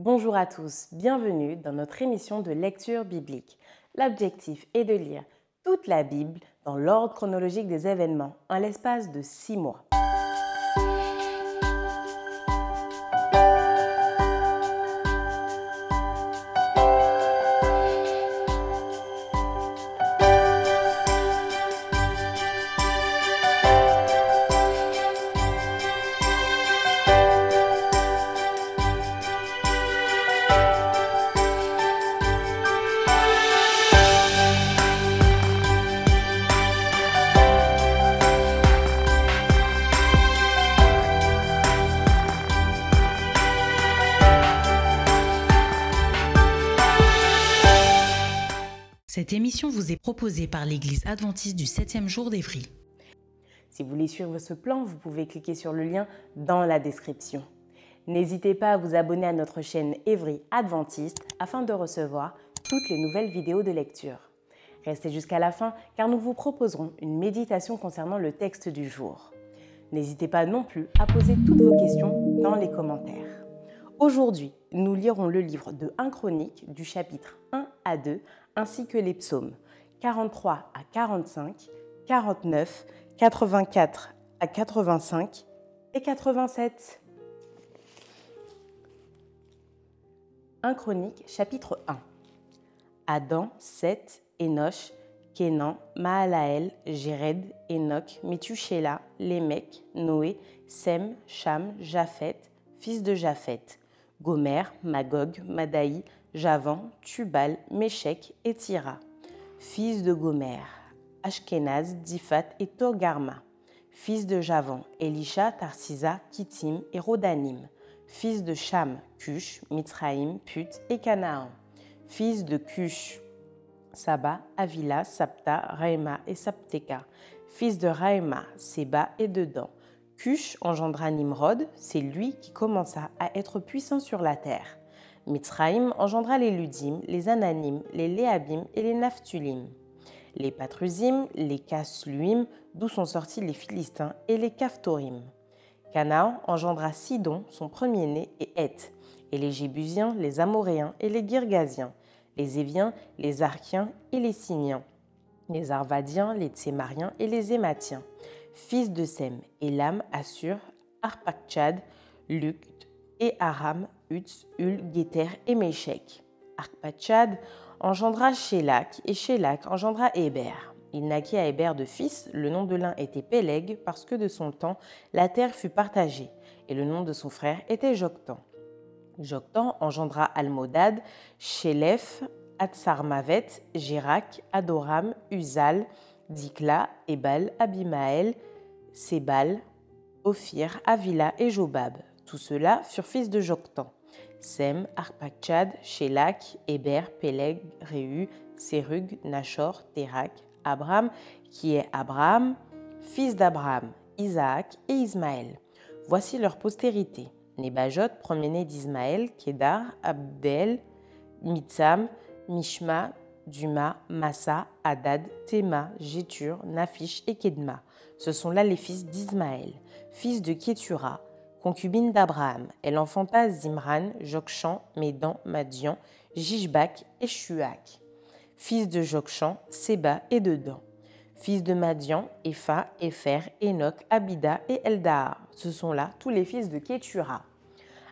Bonjour à tous, bienvenue dans notre émission de lecture biblique. L'objectif est de lire toute la Bible dans l'ordre chronologique des événements en l'espace de six mois. Cette émission vous est proposée par l'Église adventiste du 7e jour d'Évry. Si vous voulez suivre ce plan, vous pouvez cliquer sur le lien dans la description. N'hésitez pas à vous abonner à notre chaîne Évry Adventiste afin de recevoir toutes les nouvelles vidéos de lecture. Restez jusqu'à la fin car nous vous proposerons une méditation concernant le texte du jour. N'hésitez pas non plus à poser toutes vos questions dans les commentaires. Aujourd'hui, nous lirons le livre de 1 Chronique du chapitre 1 à 2 ainsi que les psaumes. 43 à 45, 49, 84 à 85 et 87. 1 Chronique chapitre 1 Adam, Seth, Enoch, Kénan, Mahalaël, Jéred, Enoch, Methuselah, Lémec, Noé, Sem, Cham, Japhet, fils de Japhet, Gomer, Magog, Madaï, Javan, Tubal, Méchec et Tira, fils de Gomer, Ashkenaz, Diphat et Togarma, fils de Javan, Elisha, Tarsisa, Kittim et Rodanim, fils de Cham, Cush, Mitzraïm, Put et Canaan, fils de Cush, Saba, Avila, Sapta, Raïma et Sapteka, fils de Raïma, Seba et Dedan. Cush engendra Nimrod, c'est lui qui commença à être puissant sur la terre. Mitzraïm engendra les Ludim, les Ananim, les Léabim et les Naphtulim. Les Patrusim, les Kasluim, d'où sont sortis les Philistins, et les Caphtorim. Canaan engendra Sidon, son premier-né, et Heth, et les Jébusiens, les Amoréens et les Girgasiens, les Éviens, les Archiens et les Siniens, les Arvadiens, les Tsémariens et les Ématiens, fils de Sem, Elam, Assur, Arpakchad, Luc et Aram, Utz, Ul, Géter et Méchec. Arpachad engendra Shélak et Shélak engendra Héber. Il naquit à Héber de fils, le nom de l'un était Péleg parce que de son temps la terre fut partagée, et le nom de son frère était Joktan. Joktan engendra Almodad, Shélef, Atsarmavet, Jirak, Adoram, Uzal, Dikla, Ebal, Abimael, Sebal, Ophir, Avila et Jobab. Tous ceux-là furent fils de Joktan. Sem, Arpachad, Shélak, Héber, Péleg, Réu, Sérug, Nachor, Térak, Abraham, qui est Abraham, fils d'Abraham, Isaac et Ismaël. Voici leur postérité. Nebajot, premier-né d'Ismaël, Kédar, Abdel, Mitsam, Mishma, Duma, Massa, Hadad, Théma, Jétur, Nafish et Kedma. Ce sont là les fils d'Ismaël, fils de Kétura, concubine d'Abraham. Elle enfanta Zimran, Jokshan, Médan, Madian, Jishbak et Shuak. Fils de Jokshan, Seba et Dedan. Fils de Madian, Epha, Epher, Enoch, Abida et Eldar. Ce sont là tous les fils de Kétura.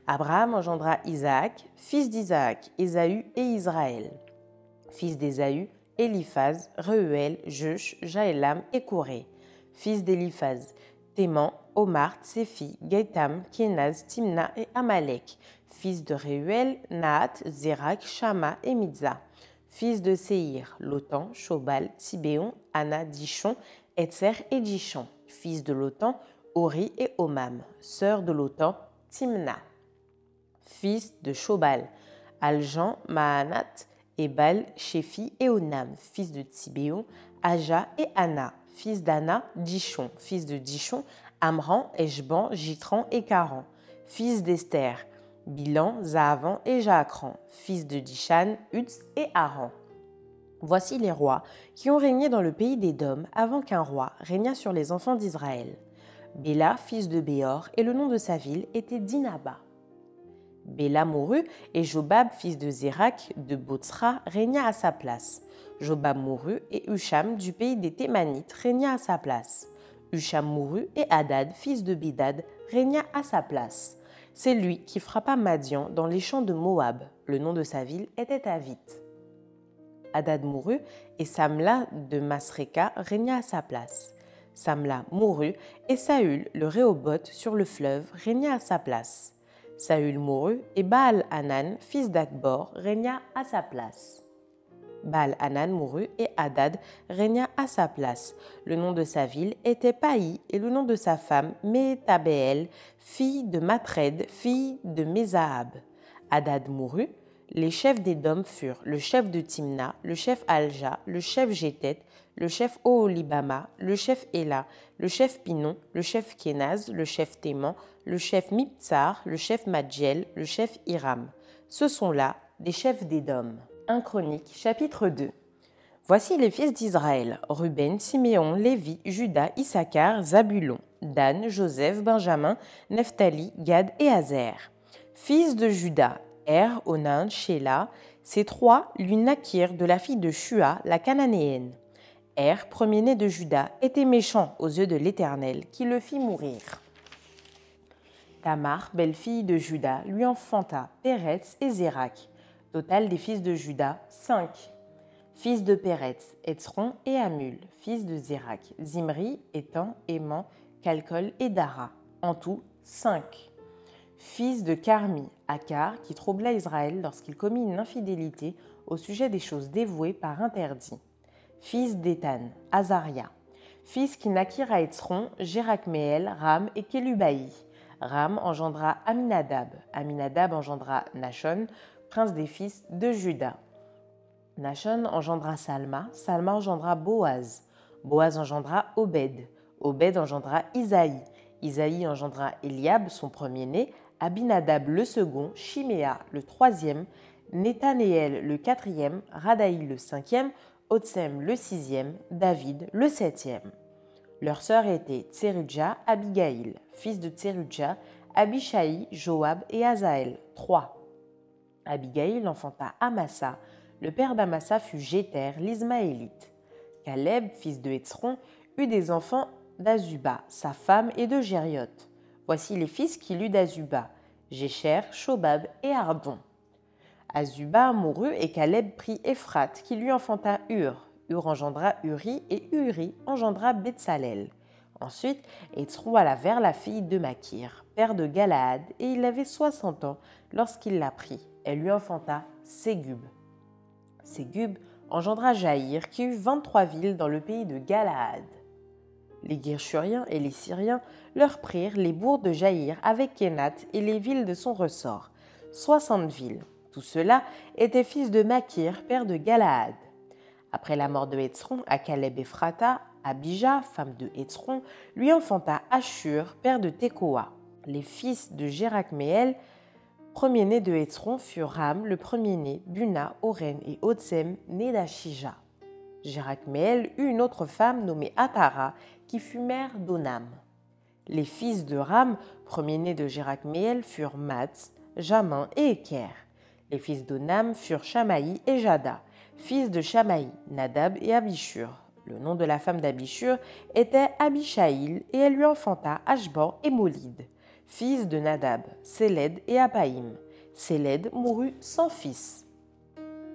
Abraham engendra Isaac, fils d'Isaac, Ésaü et Israël. Fils d'Ésaü, Eliphaz, Reuel, Jush, Jaélam et Corée. Fils d'Eliphaz, Théman, Omar, Tsefi, Gaïtam, Kenaz, Timna et Amalek. Fils de Reuel, Naat, Zérak, Shama et Mitza. Fils de Seir, Lotan, Shobal, Tibéon, Anna, Dishon, Etzer et Dishon. Fils de Lotan, Ori et Omam. Sœur de Lotan, Timna. Fils de Shobal, Aljan, Mahanat, Ebal, Shefi et Onam. Fils de Tibéon, Aja et Anna. Fils d'Anna, Dishon. Fils de Dishon, Amran, Eshban, Jitran et Karan. Fils d'Esther, Bilan, Zahavan et Jaakran. Fils de Dishan, Utz et Aran. Voici les rois qui ont régné dans le pays des Dômes avant qu'un roi régnât sur les enfants d'Israël. Béla, fils de Béor, et le nom de sa ville était Dinaba. Béla mourut et Jobab, fils de Zérak de Botsra, régna à sa place. Jobab mourut et Husham du pays des Thémanites régna à sa place. Husham mourut et Hadad, fils de Bidad, régna à sa place. C'est lui qui frappa Madian dans les champs de Moab. Le nom de sa ville était Avit. Hadad mourut et Samla de Masreka régna à sa place. Samla mourut et Saül, le Réoboth sur le fleuve, régna à sa place. Saül mourut et Baal Hanan, fils d'Akbor, régna à sa place. Baal Hanan mourut et Hadad régna à sa place. Le nom de sa ville était Paï et le nom de sa femme Métabéel, fille de Matred, fille de Mézahab. Hadad mourut. Les chefs des Dômes furent le chef de Timna, le chef Alja, le chef Jétet, le chef Oholibama, le chef Ela, le chef Pinon, le chef Kenaz, le chef Téman, le chef Miptsar, le chef Madjel, le chef Hiram. Ce sont là des chefs d'Édom. 1 Chronique, chapitre 2. Voici les fils d'Israël Ruben, Siméon, Lévi, Judas, Issachar, Zabulon, Dan, Joseph, Benjamin, Nephtali, Gad et Azer. Fils de Judas, Er, Onan, Sheila, ces trois lui naquirent de la fille de Shua, la cananéenne. Er, premier-né de Judas, était méchant aux yeux de l'Éternel, qui le fit mourir. Tamar, belle-fille de Judas, lui enfanta Péretz et Zérak. Total des fils de Judas, cinq. Fils de Péretz, Etzron et Amul, fils de Zérak, Zimri, Étan, Aimant, Calcol et Dara. En tout, cinq. Fils de Carmi, Akar, qui troubla Israël lorsqu'il commit une infidélité au sujet des choses dévouées par interdit. Fils d'Étan, Azaria. Fils qui naquirent à Etzron, Jérakmeel, Ram et Kélubaï. Ram engendra Aminadab. Aminadab engendra Nachon, prince des fils de Juda. Nachon engendra Salma. Salma engendra Boaz. Boaz engendra Obed. Obed engendra Isaïe. Isaïe engendra Eliab, son premier-né, Abinadab le second, Chiméa le troisième, Nethanéel le quatrième, Radaï le cinquième, Otsem le sixième, David le septième. Leurs sœurs étaient Tserudja, Abigail, fils de Tserudja, Abishai, Joab et Azaël, trois. Abigail enfanta Amasa. Le père d'Amasa fut Jéter, l'Ismaélite. Caleb, fils de Hétzron, eut des enfants d'Azuba, sa femme, et de Gérioth. Voici les fils qu'il eut d'Azuba Jécher, Shobab et Ardon. Azuba mourut et Caleb prit Ephrat, qui lui enfanta Hur. Hur engendra Uri et Uri engendra Betsalel. Ensuite, Étron alla vers la fille de Makir, père de Galaad, et il avait soixante ans lorsqu'il la prit. Elle lui enfanta Ségub. Ségub engendra Jaïr, qui eut vingt-trois villes dans le pays de Galaad. Les Guerchuriens et les Syriens leur prirent les bourgs de Jaïr avec Kenat et les villes de son ressort, soixante villes. Tout cela était fils de Makir, père de Galaad. Après la mort de Hétzron à Caleb Ephrata, Abijah, femme de Hétzron, lui enfanta Ashur, père de Tekoa. Les fils de Jérakméel, premier-né de Hétzron, furent Ram, le premier-né, Buna, Oren et Otsem, nés d'Achija. Jérakméel eut une autre femme nommée Atara, qui fut mère d'Onam. Les fils de Ram, premier-né de Jérakméel, furent Mats, Jamin et Eker. Les fils d'Onam furent Shamaï et Jada, fils de Shamaï, Nadab et Abishur. Le nom de la femme d'Abishur était Abishaïl et elle lui enfanta Ashbor et Molid, fils de Nadab, Séled et Apaïm. Séled mourut sans fils.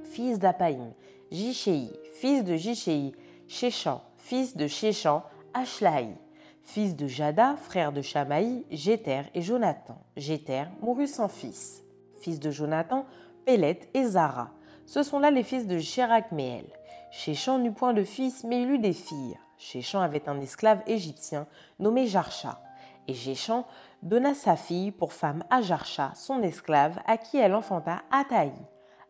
Fils d'Apaïm, Jichéi, fils de Jichéi, Shechan, fils de Shechan, Ashlaï, fils de Jada, frère de Shamaï, Jéter et Jonathan. Jéter mourut sans fils. Fils de Jonathan, Pélet et Zara. Ce sont là les fils de Jérakméel. Shechan n'eut point de fils, mais il eut des filles. Shechan avait un esclave égyptien nommé Jarcha. Et donna sa fille pour femme à Jarcha, son esclave, à qui elle enfanta Ataï.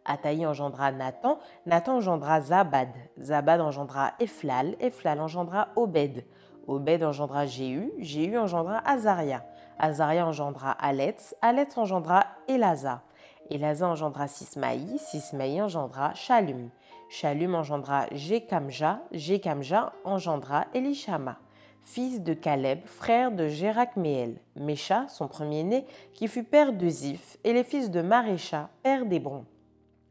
Ataï engendra Nathan, Nathan engendra Zabad, Zabad engendra Ephlal, Ephlal engendra Obed, Obed engendra Jéhu, Jéhu engendra Azaria, Azaria engendra Aletz, Aletz engendra Elaza, Elaza engendra Sismaï, Sismaï engendra Shalum, Shalum engendra Jekamja, Jekamja engendra Elishama. Fils de Caleb, frère de Gérachméel, Mécha, son premier-né, qui fut père de Ziph, et les fils de Marécha, père d'Hébron,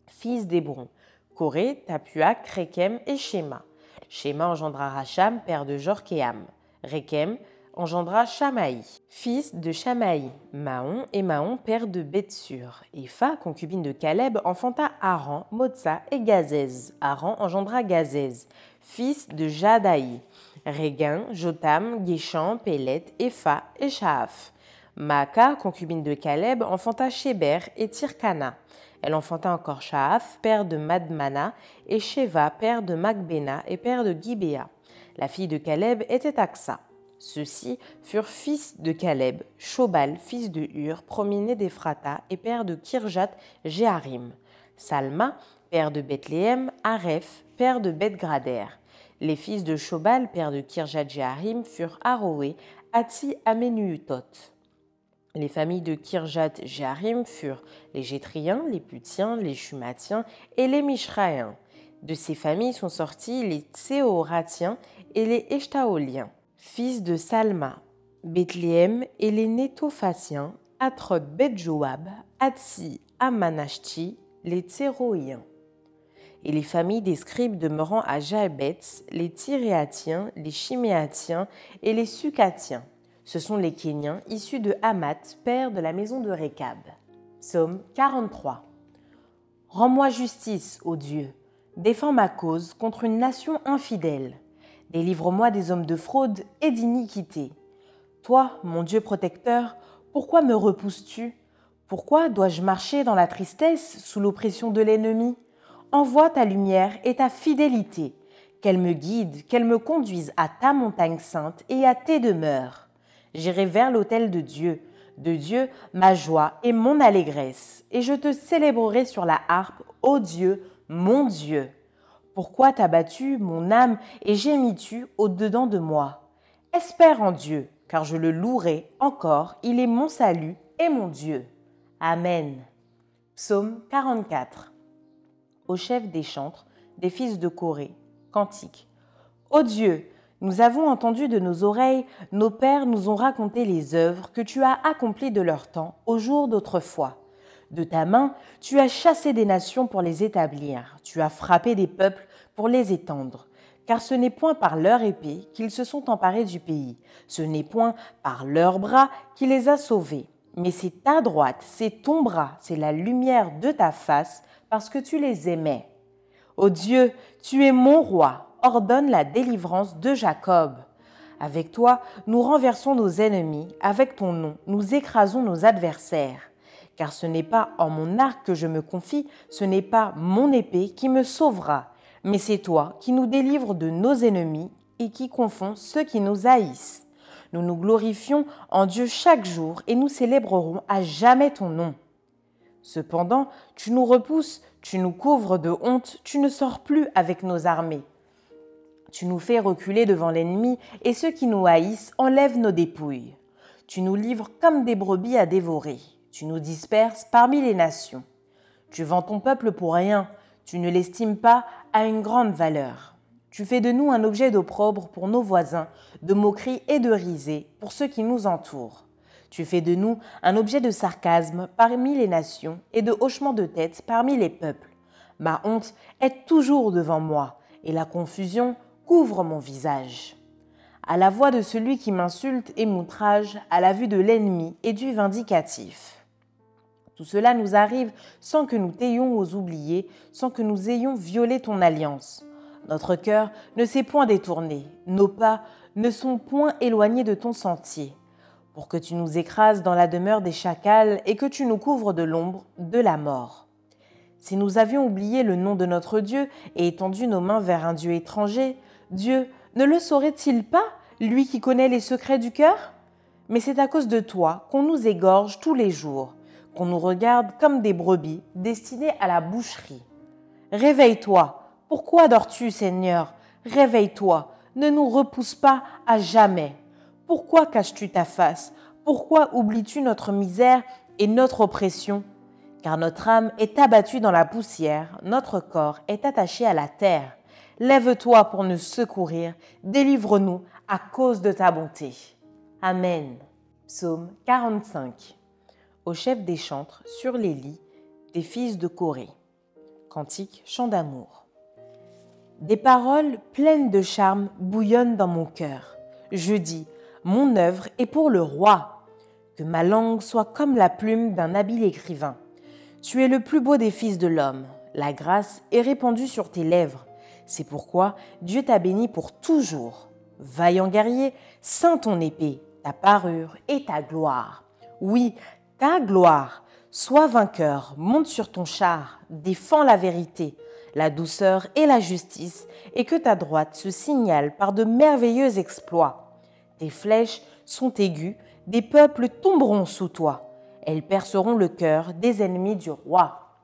fils d'Hébron, Corée, Tapuac, Rékem et Shema. Shema engendra Racham, père de Jorkéam. Rékem engendra Shamaï, fils de Shamaï, Mahon et Mahon, père de Bethsur. Epha, concubine de Caleb, enfanta Aran, Motsa et Gazez. Aran engendra Gazez, fils de Jadaï. Réguin, Jotam, Guéchan, Pélet, Epha et Shaaf. Maaka, concubine de Caleb, enfanta Sheber et Tirkana. Elle enfanta encore Shaaf, père de Madmana, et Sheva, père de Magbena et père de Gibéa. La fille de Caleb était Aksa. Ceux-ci furent fils de Caleb, Shobal, fils de Hur, premier-né d'Ephrata et père de Kirjat Jéharim. Salma, père de Bethléem, Aref, père de Bethgrader. Les fils de Shobal, père de Kirjat Jéharim, furent Aroé, Ati Amenuutot. Les familles de Kirjat Jéharim furent les Gétriens, les Putiens, les Shumatiens et les Mishraïens. De ces familles sont sortis les Tséoratiens et les Eshtaoliens, fils de Salma, Bethléem et les Nétophatiens, Atrod Bet-Joab, Atsi, Amanashti, les Tséroïens. Et les familles des scribes demeurant à Jaébetz, les Tyréatiens, les Chiméatiens et les Sucatiens. Ce sont les Kéniens issus de Hamath, père de la maison de Récab. Psaume 43. Rends-moi justice, ô Dieu. Défends ma cause contre une nation infidèle. Délivre-moi des hommes de fraude et d'iniquité. Toi, mon Dieu protecteur, pourquoi me repousses-tu? Pourquoi dois-je marcher dans la tristesse sous l'oppression de l'ennemi? Envoie ta lumière et ta fidélité, qu'elle me guide, qu'elle me conduise à ta montagne sainte et à tes demeures. J'irai vers l'autel de Dieu, de Dieu ma joie et mon allégresse, et je te célébrerai sur la harpe, ô Dieu, mon Dieu. Pourquoi t'as battu mon âme et gémis-tu au-dedans de moi? Espère en Dieu, car je le louerai encore, il est mon salut et mon Dieu. Amen. Psaume 44. Au chef des chantres, des fils de Corée, cantique. Ô Dieu, nous avons entendu de nos oreilles, nos pères nous ont raconté les œuvres que tu as accomplies de leur temps au jour d'autrefois. De ta main, tu as chassé des nations pour les établir, tu as frappé des peuples pour les étendre. Car ce n'est point par leur épée qu'ils se sont emparés du pays, ce n'est point par leurs bras qui les a sauvés, mais c'est ta droite, c'est ton bras, c'est la lumière de ta face, parce que tu les aimais. Ô Dieu, tu es mon roi, ordonne la délivrance de Jacob. Avec toi, nous renversons nos ennemis, avec ton nom, nous écrasons nos adversaires. Car ce n'est pas en mon arc que je me confie, ce n'est pas mon épée qui me sauvera, mais c'est toi qui nous délivres de nos ennemis et qui confond ceux qui nous haïssent. Nous nous glorifions en Dieu chaque jour et nous célébrerons à jamais ton nom. Cependant, tu nous repousses, tu nous couvres de honte, tu ne sors plus avec nos armées. Tu nous fais reculer devant l'ennemi, et ceux qui nous haïssent enlèvent nos dépouilles. Tu nous livres comme des brebis à dévorer. Tu nous disperses parmi les nations. Tu vends ton peuple pour rien, tu ne l'estimes pas à une grande valeur. Tu fais de nous un objet d'opprobre pour nos voisins, de moquerie et de risée pour ceux qui nous entourent. Tu fais de nous un objet de sarcasme parmi les nations et de hochement de tête parmi les peuples. Ma honte est toujours devant moi, et la confusion couvre mon visage. À la voix de celui qui m'insulte et m'outrage, à la vue de l'ennemi et du vindicatif. Tout cela nous arrive sans que nous t'ayons aux oubliés, sans que nous ayons violé ton alliance. Notre cœur ne s'est point détourné, nos pas ne sont point éloignés de ton sentier, pour que tu nous écrases dans la demeure des chacals et que tu nous couvres de l'ombre de la mort. Si nous avions oublié le nom de notre Dieu et étendu nos mains vers un Dieu étranger, Dieu ne le saurait-il pas, lui qui connaît les secrets du cœur? Mais c'est à cause de toi qu'on nous égorge tous les jours, qu'on nous regarde comme des brebis destinées à la boucherie. Réveille-toi. Pourquoi dors-tu, Seigneur? Réveille-toi. Ne nous repousse pas à jamais. Pourquoi caches-tu ta face? Pourquoi oublies-tu notre misère et notre oppression? Car notre âme est abattue dans la poussière, notre corps est attaché à la terre. Lève-toi pour nous secourir, délivre-nous à cause de ta bonté. Amen. Psaume 45. Au chef des chantres, sur les lits, des fils de Corée. Cantique, chant d'amour. Des paroles pleines de charme bouillonnent dans mon cœur. Je dis, mon œuvre est pour le roi. Que ma langue soit comme la plume d'un habile écrivain. Tu es le plus beau des fils de l'homme. La grâce est répandue sur tes lèvres. C'est pourquoi Dieu t'a béni pour toujours. Vaillant guerrier, saint ton épée, ta parure et ta gloire. Oui, ta gloire. Sois vainqueur, monte sur ton char, défends la vérité, la douceur et la justice, et que ta droite se signale par de merveilleux exploits. Tes flèches sont aiguës, des peuples tomberont sous toi. Elles perceront le cœur des ennemis du roi.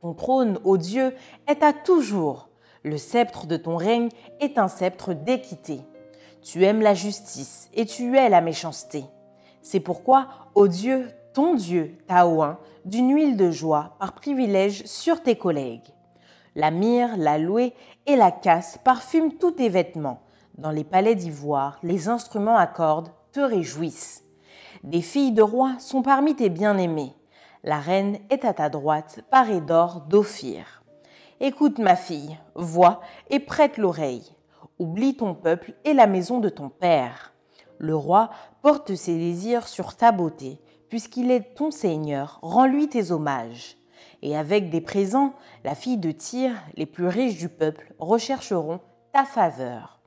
Ton trône, ô Dieu, est à toujours. Le sceptre de ton règne est un sceptre d'équité. Tu aimes la justice et tu hais la méchanceté. C'est pourquoi, ô Dieu, ton Dieu t'a d'une huile de joie par privilège sur tes collègues. La myrrhe, la louée et la casse parfument tous tes vêtements. Dans les palais d'ivoire, les instruments à te réjouissent. Des filles de rois sont parmi tes bien-aimés. La reine est à ta droite, parée d'or d'Ophir. Écoute ma fille, vois et prête l'oreille. Oublie ton peuple et la maison de ton père. Le roi porte ses désirs sur ta beauté, puisqu'il est ton Seigneur, rends-lui tes hommages. Et avec des présents, la fille de Tyr, les plus riches du peuple, rechercheront ta faveur.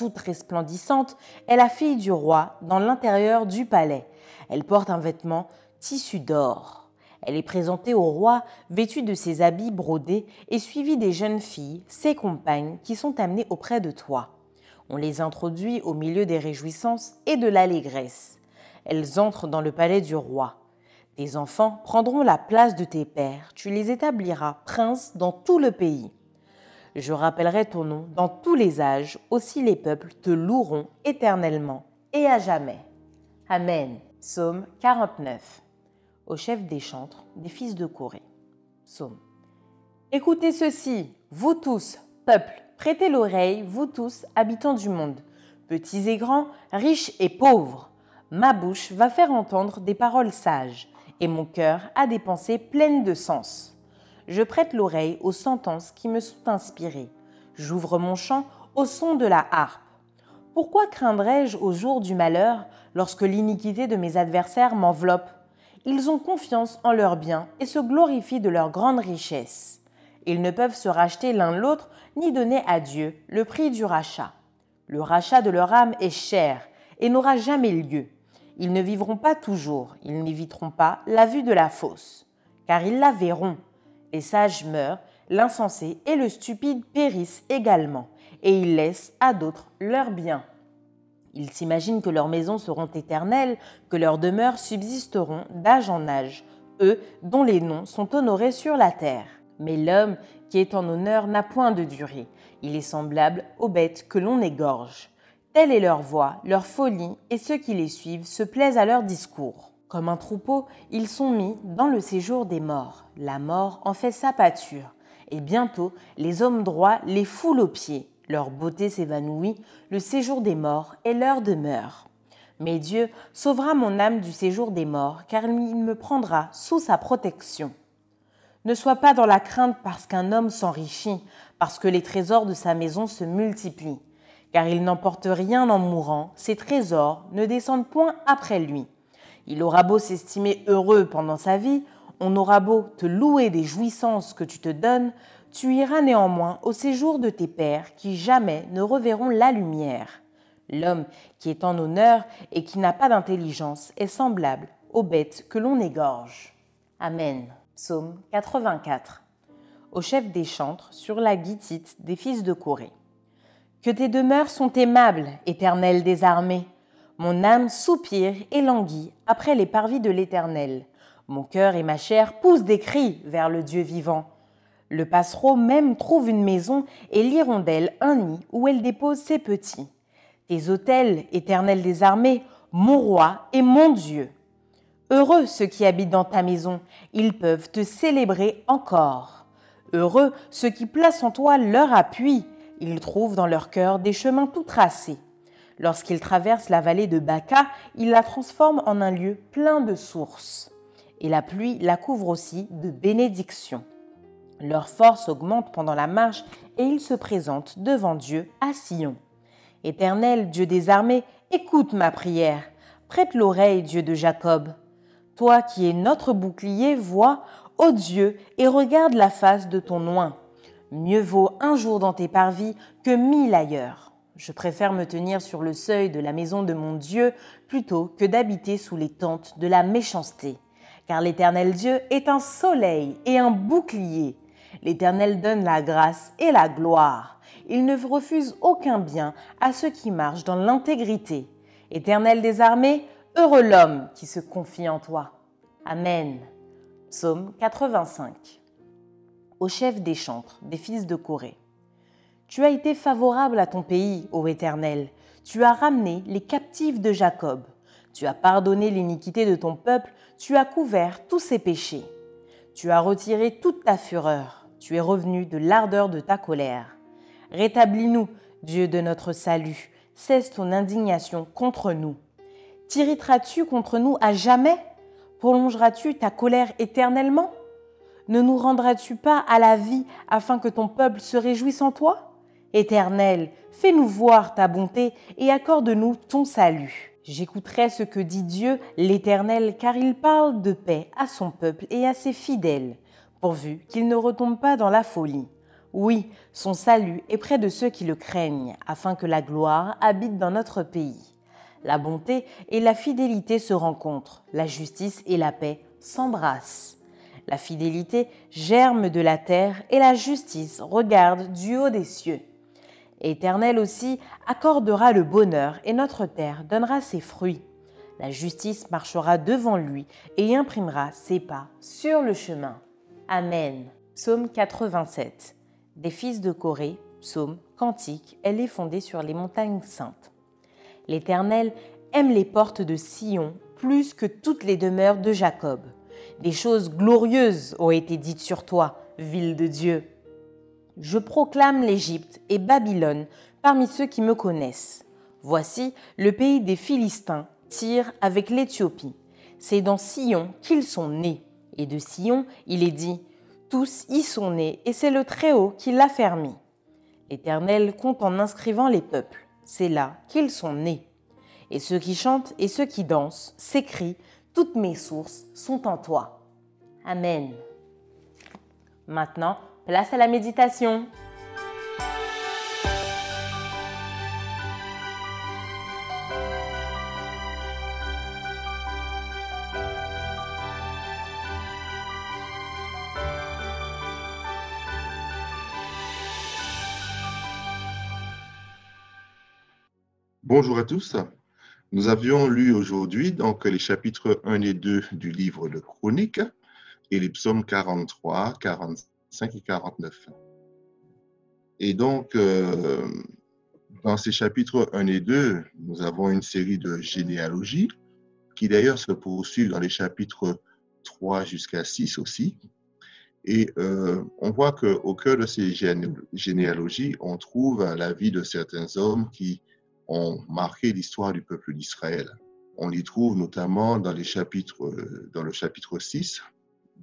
Toute resplendissante est la fille du roi dans l'intérieur du palais. Elle porte un vêtement tissu d'or. Elle est présentée au roi vêtue de ses habits brodés et suivie des jeunes filles, ses compagnes, qui sont amenées auprès de toi. On les introduit au milieu des réjouissances et de l'allégresse. Elles entrent dans le palais du roi. Tes enfants prendront la place de tes pères, tu les établiras princes dans tout le pays. Je rappellerai ton nom dans tous les âges, aussi les peuples te loueront éternellement et à jamais. Amen. Psaume 49 au chef des chantres des fils de Corée. Psaume. Écoutez ceci, vous tous, peuple, prêtez l'oreille, vous tous, habitants du monde, petits et grands, riches et pauvres. Ma bouche va faire entendre des paroles sages, et mon cœur a des pensées pleines de sens. Je prête l'oreille aux sentences qui me sont inspirées. J'ouvre mon chant au son de la harpe. Pourquoi craindrais-je au jour du malheur lorsque l'iniquité de mes adversaires m'enveloppe? Ils ont confiance en leurs biens et se glorifient de leur grande richesse. Ils ne peuvent se racheter l'un l'autre ni donner à Dieu le prix du rachat. Le rachat de leur âme est cher et n'aura jamais lieu. Ils ne vivront pas toujours, ils n'éviteront pas la vue de la fosse, car ils la verront. Les sages meurent, l'insensé et le stupide périssent également, et ils laissent à d'autres leurs biens. Ils s'imaginent que leurs maisons seront éternelles, que leurs demeures subsisteront d'âge en âge, eux dont les noms sont honorés sur la terre. Mais l'homme qui est en honneur n'a point de durée. Il est semblable aux bêtes que l'on égorge. Telle est leur voix, leur folie, et ceux qui les suivent se plaisent à leur discours. Comme un troupeau, ils sont mis dans le séjour des morts. La mort en fait sa pâture. Et bientôt, les hommes droits les foulent aux pieds leur beauté s'évanouit, le séjour des morts est leur demeure. Mais Dieu sauvera mon âme du séjour des morts, car il me prendra sous sa protection. Ne sois pas dans la crainte parce qu'un homme s'enrichit, parce que les trésors de sa maison se multiplient, car il n'emporte rien en mourant, ses trésors ne descendent point après lui. Il aura beau s'estimer heureux pendant sa vie, on aura beau te louer des jouissances que tu te donnes, tu iras néanmoins au séjour de tes pères qui jamais ne reverront la lumière. L'homme qui est en honneur et qui n'a pas d'intelligence est semblable aux bêtes que l'on égorge. Amen. Psaume 84. Au chef des chantres sur la guitite des fils de Corée. Que tes demeures sont aimables, éternel des armées. Mon âme soupire et languit après les parvis de l'Éternel. Mon cœur et ma chair poussent des cris vers le Dieu vivant. Le passereau même trouve une maison et l'hirondelle un nid où elle dépose ses petits. Tes autels, éternel des armées, mon roi et mon Dieu. Heureux ceux qui habitent dans ta maison, ils peuvent te célébrer encore. Heureux ceux qui placent en toi leur appui, ils trouvent dans leur cœur des chemins tout tracés. Lorsqu'il traverse la vallée de Baca, il la transforme en un lieu plein de sources. Et la pluie la couvre aussi de bénédictions. Leur force augmente pendant la marche et ils se présentent devant Dieu à Sion. Éternel Dieu des armées, écoute ma prière. Prête l'oreille, Dieu de Jacob. Toi qui es notre bouclier, vois, ô Dieu, et regarde la face de ton oint. Mieux vaut un jour dans tes parvis que mille ailleurs. Je préfère me tenir sur le seuil de la maison de mon Dieu plutôt que d'habiter sous les tentes de la méchanceté. Car l'Éternel Dieu est un soleil et un bouclier. L'Éternel donne la grâce et la gloire. Il ne refuse aucun bien à ceux qui marchent dans l'intégrité. Éternel des armées, heureux l'homme qui se confie en toi. Amen. Psaume 85. Au chef des chantres, des fils de Corée. Tu as été favorable à ton pays, ô Éternel. Tu as ramené les captifs de Jacob. Tu as pardonné l'iniquité de ton peuple, tu as couvert tous ses péchés. Tu as retiré toute ta fureur, tu es revenu de l'ardeur de ta colère. Rétablis-nous, Dieu de notre salut, cesse ton indignation contre nous. T'irriteras-tu contre nous à jamais? Prolongeras-tu ta colère éternellement? Ne nous rendras-tu pas à la vie afin que ton peuple se réjouisse en toi? Éternel, fais-nous voir ta bonté et accorde-nous ton salut. J'écouterai ce que dit Dieu l'Éternel, car il parle de paix à son peuple et à ses fidèles, pourvu qu'il ne retombe pas dans la folie. Oui, son salut est près de ceux qui le craignent, afin que la gloire habite dans notre pays. La bonté et la fidélité se rencontrent, la justice et la paix s'embrassent. La fidélité germe de la terre et la justice regarde du haut des cieux. Éternel aussi accordera le bonheur et notre terre donnera ses fruits. La justice marchera devant lui et imprimera ses pas sur le chemin. Amen. Psaume 87 des fils de Corée, psaume, cantique, elle est fondée sur les montagnes saintes. L'Éternel aime les portes de Sion plus que toutes les demeures de Jacob. Des choses glorieuses ont été dites sur toi, ville de Dieu. Je proclame l'Égypte et Babylone parmi ceux qui me connaissent. Voici le pays des Philistins tire avec l'Éthiopie. C'est dans Sion qu'ils sont nés. Et de Sion, il est dit tous y sont nés, et c'est le Très-Haut qui l'a fermé. L'Éternel compte en inscrivant les peuples, c'est là qu'ils sont nés. Et ceux qui chantent et ceux qui dansent s'écrient, toutes mes sources sont en toi. Amen. Maintenant, place à la méditation. Bonjour à tous. Nous avions lu aujourd'hui donc les chapitres 1 et 2 du livre de Chroniques et les psaumes 43, 45 et 49. Et donc, euh, dans ces chapitres 1 et 2, nous avons une série de généalogies qui d'ailleurs se poursuivent dans les chapitres 3 jusqu'à 6 aussi. Et euh, on voit qu'au cœur de ces généalogies, on trouve la vie de certains hommes qui ont marqué l'histoire du peuple d'Israël. On les trouve notamment dans, les chapitres, dans le chapitre 6,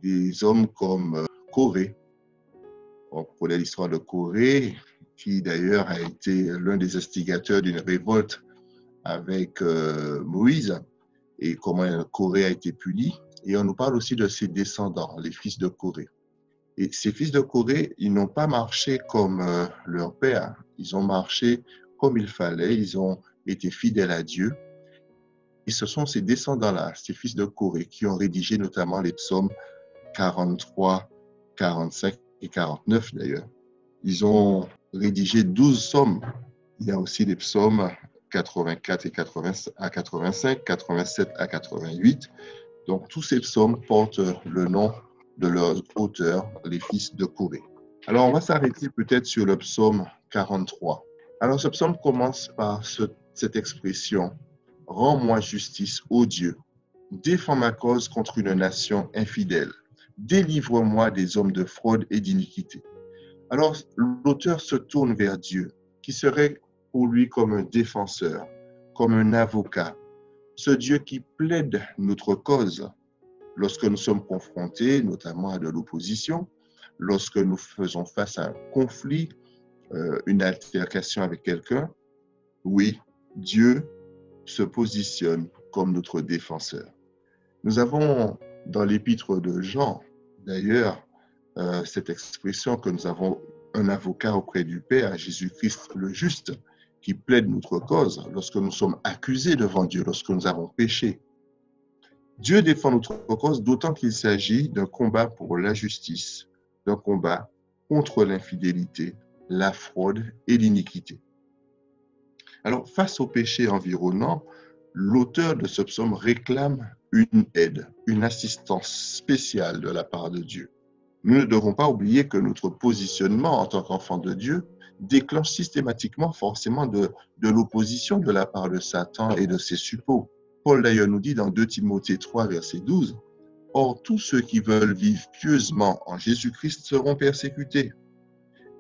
des hommes comme euh, Corée. On connaît l'histoire de Corée, qui d'ailleurs a été l'un des instigateurs d'une révolte avec euh, Moïse et comment Corée a été puni. Et on nous parle aussi de ses descendants, les fils de Corée. Et ces fils de Corée, ils n'ont pas marché comme euh, leur père, ils ont marché comme il fallait, ils ont été fidèles à Dieu. Et ce sont ces descendants-là, ces fils de Corée, qui ont rédigé notamment les psaumes 43, 45 et 49 d'ailleurs. Ils ont rédigé 12 psaumes. Il y a aussi les psaumes 84 et 80 à 85, 87 à 88. Donc tous ces psaumes portent le nom de leurs auteurs, les fils de Corée. Alors on va s'arrêter peut-être sur le psaume 43. Alors ce psaume commence par cette expression Rends-moi justice, ô Dieu. Défends ma cause contre une nation infidèle. Délivre-moi des hommes de fraude et d'iniquité. Alors l'auteur se tourne vers Dieu, qui serait pour lui comme un défenseur, comme un avocat, ce Dieu qui plaide notre cause lorsque nous sommes confrontés notamment à de l'opposition, lorsque nous faisons face à un conflit, euh, une altercation avec quelqu'un. Oui, Dieu se positionne comme notre défenseur. Nous avons dans l'épître de Jean, d'ailleurs, euh, cette expression que nous avons un avocat auprès du Père, Jésus-Christ le juste, qui plaide notre cause lorsque nous sommes accusés devant Dieu, lorsque nous avons péché. Dieu défend notre cause d'autant qu'il s'agit d'un combat pour la justice, d'un combat contre l'infidélité, la fraude et l'iniquité. Alors, face au péché environnant, l'auteur de ce psaume réclame une aide, une assistance spéciale de la part de Dieu. Nous ne devons pas oublier que notre positionnement en tant qu'enfant de Dieu déclenche systématiquement forcément de, l'opposition de la part de Satan et de ses suppôts. Paul d'ailleurs nous dit dans 2 Timothée 3, verset 12, Or tous ceux qui veulent vivre pieusement en Jésus-Christ seront persécutés.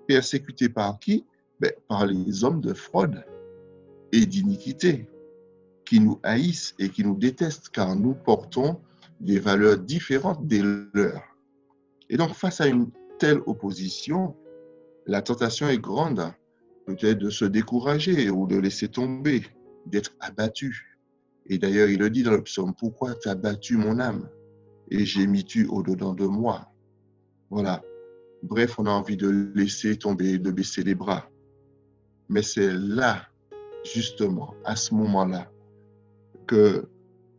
Persécutés par qui? Ben, Par les hommes de fraude et d'iniquité, qui nous haïssent et qui nous détestent, car nous portons des valeurs différentes des leurs. Et donc, face à une telle opposition, la tentation est grande, peut-être de se décourager ou de laisser tomber, d'être abattu. Et d'ailleurs, il le dit dans le psaume, Pourquoi t'as battu mon âme et gémis-tu au-dedans de moi? Voilà. Bref, on a envie de laisser tomber, de baisser les bras. Mais c'est là, justement, à ce moment-là, que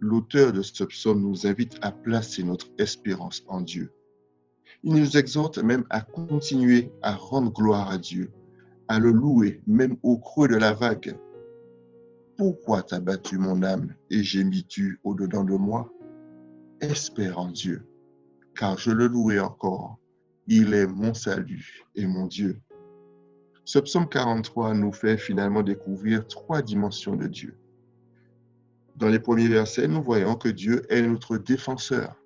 l'auteur de ce psaume nous invite à placer notre espérance en Dieu. Il nous exhorte même à continuer à rendre gloire à Dieu, à le louer même au creux de la vague. Pourquoi t'as battu mon âme et gémis-tu au-dedans de moi? Espère en Dieu, car je le louerai encore. Il est mon salut et mon Dieu. Ce psaume 43 nous fait finalement découvrir trois dimensions de Dieu. Dans les premiers versets, nous voyons que Dieu est notre défenseur.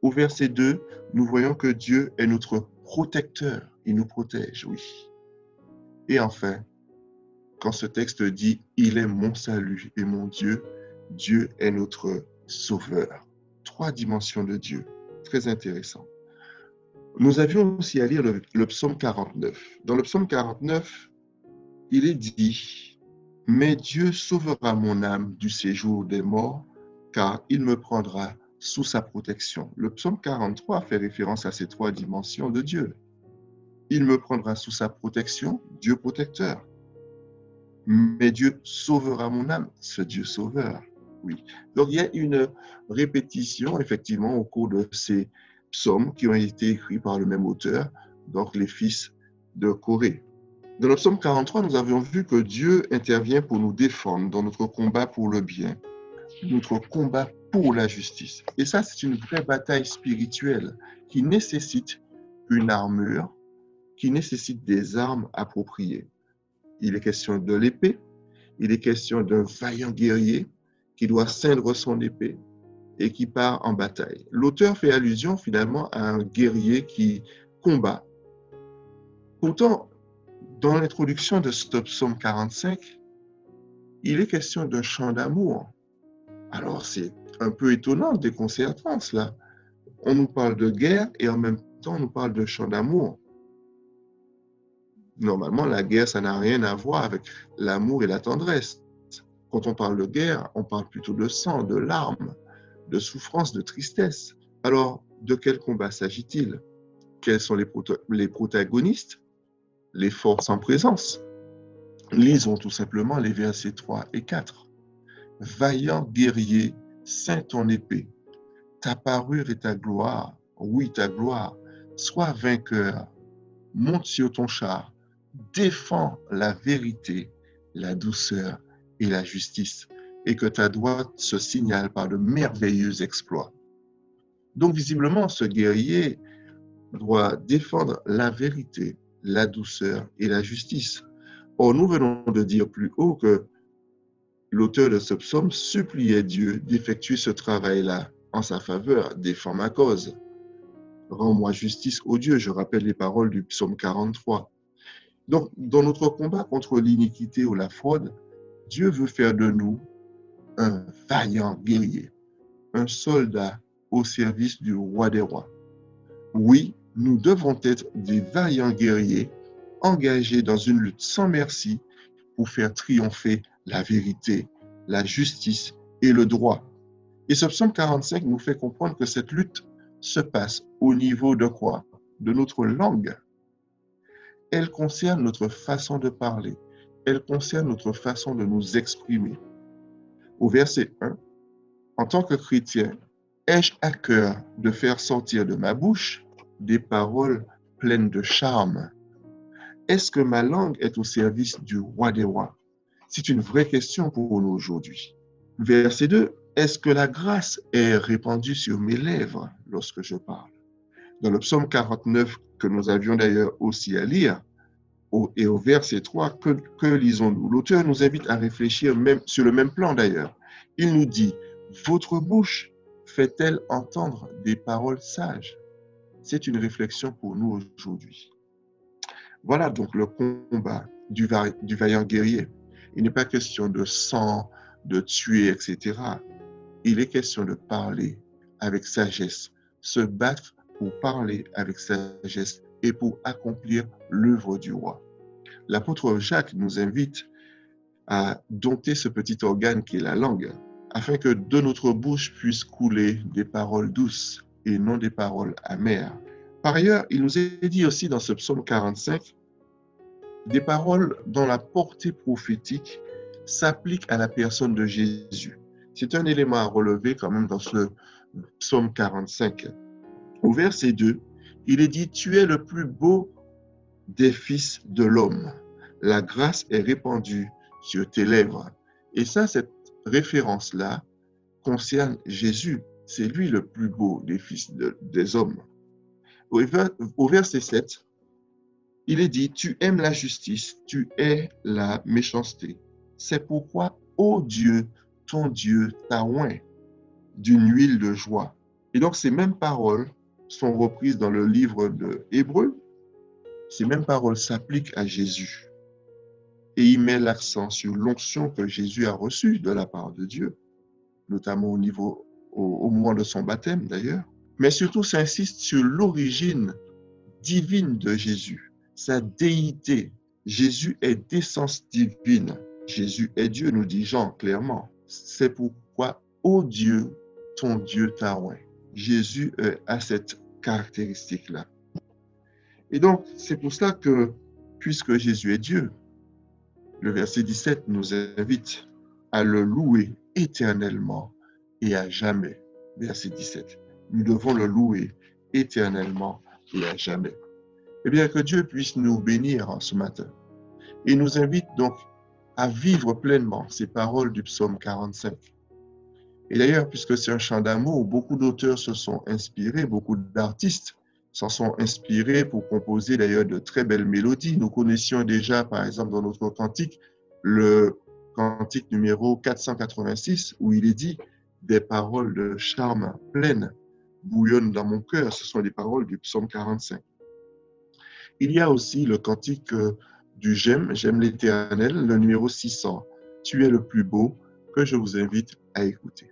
Au verset 2, nous voyons que Dieu est notre protecteur. Il nous protège, oui. Et enfin, quand ce texte dit Il est mon salut et mon Dieu, Dieu est notre sauveur. Trois dimensions de Dieu. Très intéressant. Nous avions aussi à lire le, psaume 49. Dans le psaume 49, il est dit Mais Dieu sauvera mon âme du séjour des morts, car il me prendra sous sa protection. Le psaume 43 fait référence à ces trois dimensions de Dieu. Il me prendra sous sa protection, Dieu protecteur. Mais Dieu sauvera mon âme, ce Dieu sauveur. Oui. Donc il y a une répétition, effectivement, au cours de ces psaumes qui ont été écrits par le même auteur, donc les fils de Corée. Dans le psaume 43, nous avions vu que Dieu intervient pour nous défendre dans notre combat pour le bien, notre combat pour la justice. Et ça, c'est une vraie bataille spirituelle qui nécessite une armure, qui nécessite des armes appropriées. Il est question de l'épée, il est question d'un vaillant guerrier qui doit ceindre son épée et qui part en bataille. L'auteur fait allusion finalement à un guerrier qui combat. Pourtant, dans l'introduction de ce psaume 45, il est question d'un chant d'amour. Alors c'est un peu étonnant, déconcertant cela. On nous parle de guerre et en même temps on nous parle de chant d'amour. Normalement, la guerre, ça n'a rien à voir avec l'amour et la tendresse. Quand on parle de guerre, on parle plutôt de sang, de larmes, de souffrance, de tristesse. Alors, de quel combat s'agit-il? Quels sont les, les protagonistes? Les forces en présence Lisons tout simplement les versets 3 et 4. Vaillant guerrier Saint ton épée, ta parure et ta gloire, oui ta gloire, sois vainqueur, monte sur ton char, défends la vérité, la douceur et la justice, et que ta droite se signale par de merveilleux exploits. Donc visiblement, ce guerrier doit défendre la vérité, la douceur et la justice. Or, nous venons de dire plus haut que l'auteur de ce psaume suppliait Dieu d'effectuer ce travail-là en sa faveur, défend ma cause. Rends-moi justice, ô Dieu, je rappelle les paroles du psaume 43. Donc, dans notre combat contre l'iniquité ou la fraude, Dieu veut faire de nous un vaillant guerrier, un soldat au service du roi des rois. Oui, nous devons être des vaillants guerriers engagés dans une lutte sans merci pour faire triompher la vérité, la justice et le droit. Et ce psaume 45 nous fait comprendre que cette lutte se passe au niveau de quoi? De notre langue. Elle concerne notre façon de parler. Elle concerne notre façon de nous exprimer. Au verset 1, en tant que chrétien, ai-je à cœur de faire sortir de ma bouche des paroles pleines de charme. Est-ce que ma langue est au service du roi des rois? C'est une vraie question pour nous aujourd'hui. Verset 2, est-ce que la grâce est répandue sur mes lèvres lorsque je parle? Dans le psaume 49, que nous avions d'ailleurs aussi à lire, et au verset 3, que, lisons-nous? L'auteur nous invite à réfléchir même, sur le même plan d'ailleurs. Il nous dit, votre bouche fait-elle entendre des paroles sages? C'est une réflexion pour nous aujourd'hui. Voilà donc le combat du, vaillant guerrier. Il n'est pas question de sang, de tuer, etc. Il est question de parler avec sagesse, se battre pour parler avec sagesse et pour accomplir l'œuvre du roi. L'apôtre Jacques nous invite à dompter ce petit organe qui est la langue, afin que de notre bouche puissent couler des paroles douces et non des paroles amères. Par ailleurs, il nous est dit aussi dans ce psaume 45 des paroles dont la portée prophétique s'applique à la personne de Jésus. C'est un élément à relever quand même dans ce psaume 45. Au verset 2, il est dit, Tu es le plus beau des fils de l'homme. La grâce est répandue sur tes lèvres. Et ça, cette référence-là concerne Jésus. C'est lui le plus beau des fils des hommes. Au verset 7, il est dit, tu aimes la justice, tu es la méchanceté. C'est pourquoi, ô Dieu, ton Dieu t'a oint d'une huile de joie. Et donc ces mêmes paroles sont reprises dans le livre de Hébreu. Ces mêmes paroles s'appliquent à Jésus. Et il met l'accent sur l'onction que Jésus a reçue de la part de Dieu, notamment au niveau, au, moment de son baptême d'ailleurs. Mais surtout, s'insiste sur l'origine divine de Jésus, sa déité. Jésus est d'essence divine. Jésus est Dieu, nous dit Jean clairement. C'est pourquoi, ô Dieu, ton Dieu t'a. Jésus a cette caractéristique-là. Et donc, c'est pour cela que, puisque Jésus est Dieu, le verset 17 nous invite à le louer éternellement et à jamais. Verset 17. Nous devons le louer éternellement et à jamais. Eh bien, que Dieu puisse nous bénir en ce matin. Et nous invite donc à vivre pleinement ces paroles du psaume 45. Et d'ailleurs, puisque c'est un chant d'amour, beaucoup d'auteurs se sont inspirés, beaucoup d'artistes s'en sont inspirés pour composer d'ailleurs de très belles mélodies. Nous connaissions déjà, par exemple, dans notre cantique, le cantique numéro 486, où il est dit des paroles de charme pleines bouillonnent dans mon cœur. Ce sont les paroles du psaume 45. Il y a aussi le cantique euh, du J'aime, J'aime l'éternel, le numéro 600. Tu es le plus beau, que je vous invite à écouter.